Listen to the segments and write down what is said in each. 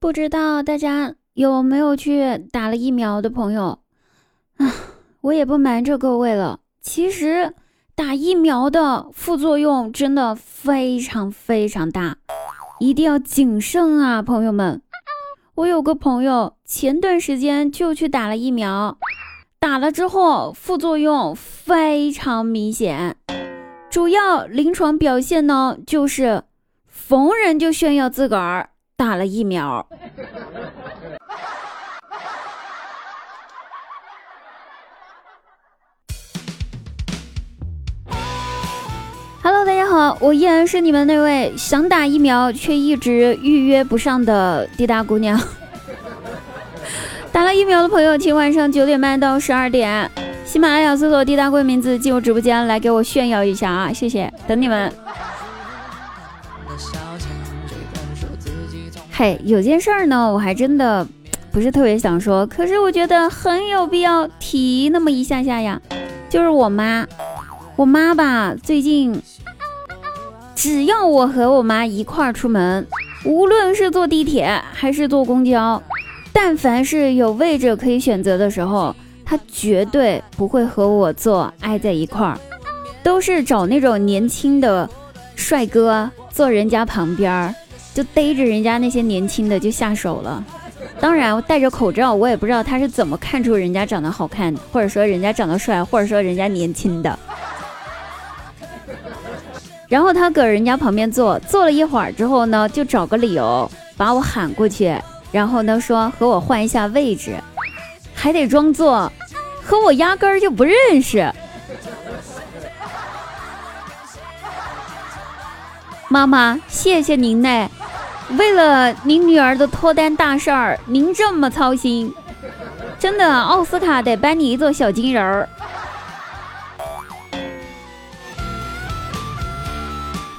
不知道大家有没有去打了疫苗的朋友啊？我也不瞒着各位了，其实打疫苗的副作用真的非常非常大，一定要谨慎啊，朋友们。我有个朋友前段时间就去打了疫苗，打了之后副作用非常明显，主要临床表现呢就是逢人就炫耀自个儿。打了疫苗。Hello，大家好，我依然是你们那位想打疫苗却一直预约不上的滴答姑娘。打了疫苗的朋友，请晚上九点半到十二点，喜马拉雅搜索滴答贵名字进入直播间来给我炫耀一下啊！谢谢，等你们。嘿，有件事儿呢，我还真的不是特别想说，可是我觉得很有必要提那么一下下呀。就是我妈，我妈吧，最近只要我和我妈一块儿出门，无论是坐地铁还是坐公交，但凡是有位置可以选择的时候，她绝对不会和我坐挨在一块儿，都是找那种年轻的帅哥坐人家旁边儿。就逮着人家那些年轻的就下手了，当然戴着口罩，我也不知道他是怎么看出人家长得好看，或者说人家长得帅，或者说人家年轻的。然后他搁人家旁边坐，坐了一会儿之后呢，就找个理由把我喊过去，然后呢说和我换一下位置，还得装作和我压根儿就不认识。妈妈，谢谢您呢。为了您女儿的脱单大事儿，您这么操心，真的奥斯卡得颁你一座小金人儿。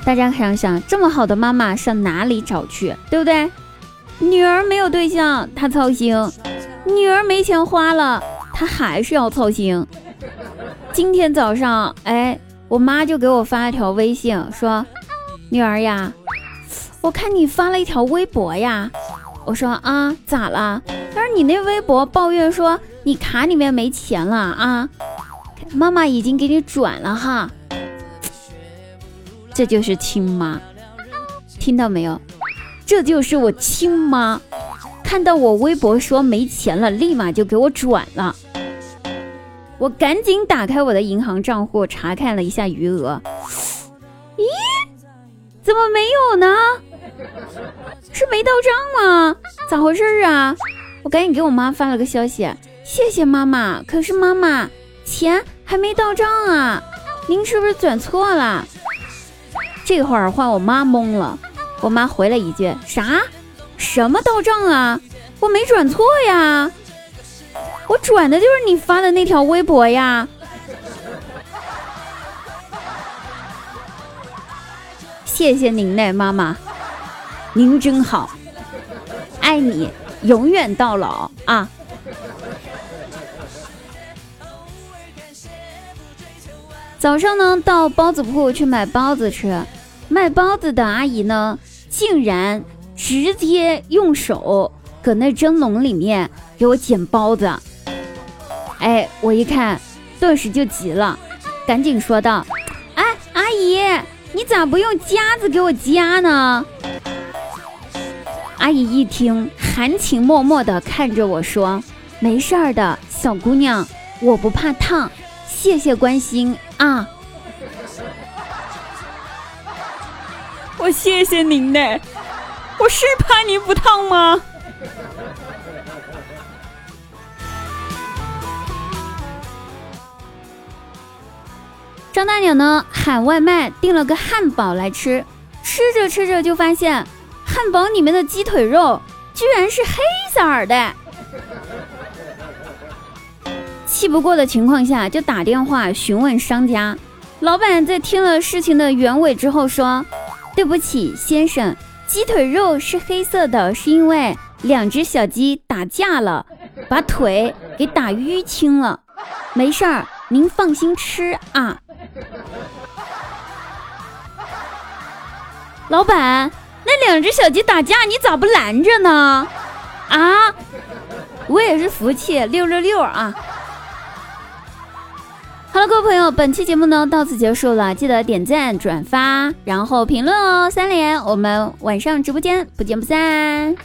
大家想想，这么好的妈妈上哪里找去，对不对？女儿没有对象，她操心；女儿没钱花了，她还是要操心。今天早上，哎，我妈就给我发了条微信，说：“女儿呀。”我看你发了一条微博呀，我说啊，咋了？他说你那微博抱怨说你卡里面没钱了啊，妈妈已经给你转了哈，这就是亲妈，听到没有？这就是我亲妈，看到我微博说没钱了，立马就给我转了，我赶紧打开我的银行账户查看了一下余额，咦，怎么没有呢？是没到账吗？咋回事啊？我赶紧给我妈发了个消息，谢谢妈妈。可是妈妈，钱还没到账啊，您是不是转错了？这会儿换我妈懵了，我妈回了一句：啥？什么到账啊？我没转错呀，我转的就是你发的那条微博呀。谢谢您嘞，妈妈。您真好，爱你永远到老啊！早上呢，到包子铺去买包子吃，卖包子的阿姨呢，竟然直接用手搁那蒸笼里面给我捡包子。哎，我一看，顿时就急了，赶紧说道：“哎，阿姨，你咋不用夹子给我夹呢？”阿姨一听，含情脉脉地看着我说：“没事儿的，小姑娘，我不怕烫，谢谢关心啊。”我谢谢您呢，我是怕您不烫吗？张大娘呢，喊外卖订了个汉堡来吃，吃着吃着就发现。汉堡里面的鸡腿肉居然是黑色的，气不过的情况下就打电话询问商家。老板在听了事情的原委之后说：“对不起，先生，鸡腿肉是黑色的，是因为两只小鸡打架了，把腿给打淤青了。没事儿，您放心吃啊。”老板。那两只小鸡打架，你咋不拦着呢？啊，我也是服气，六六六啊！好了，各位朋友，本期节目呢到此结束了，记得点赞、转发，然后评论哦，三连，我们晚上直播间不见不散。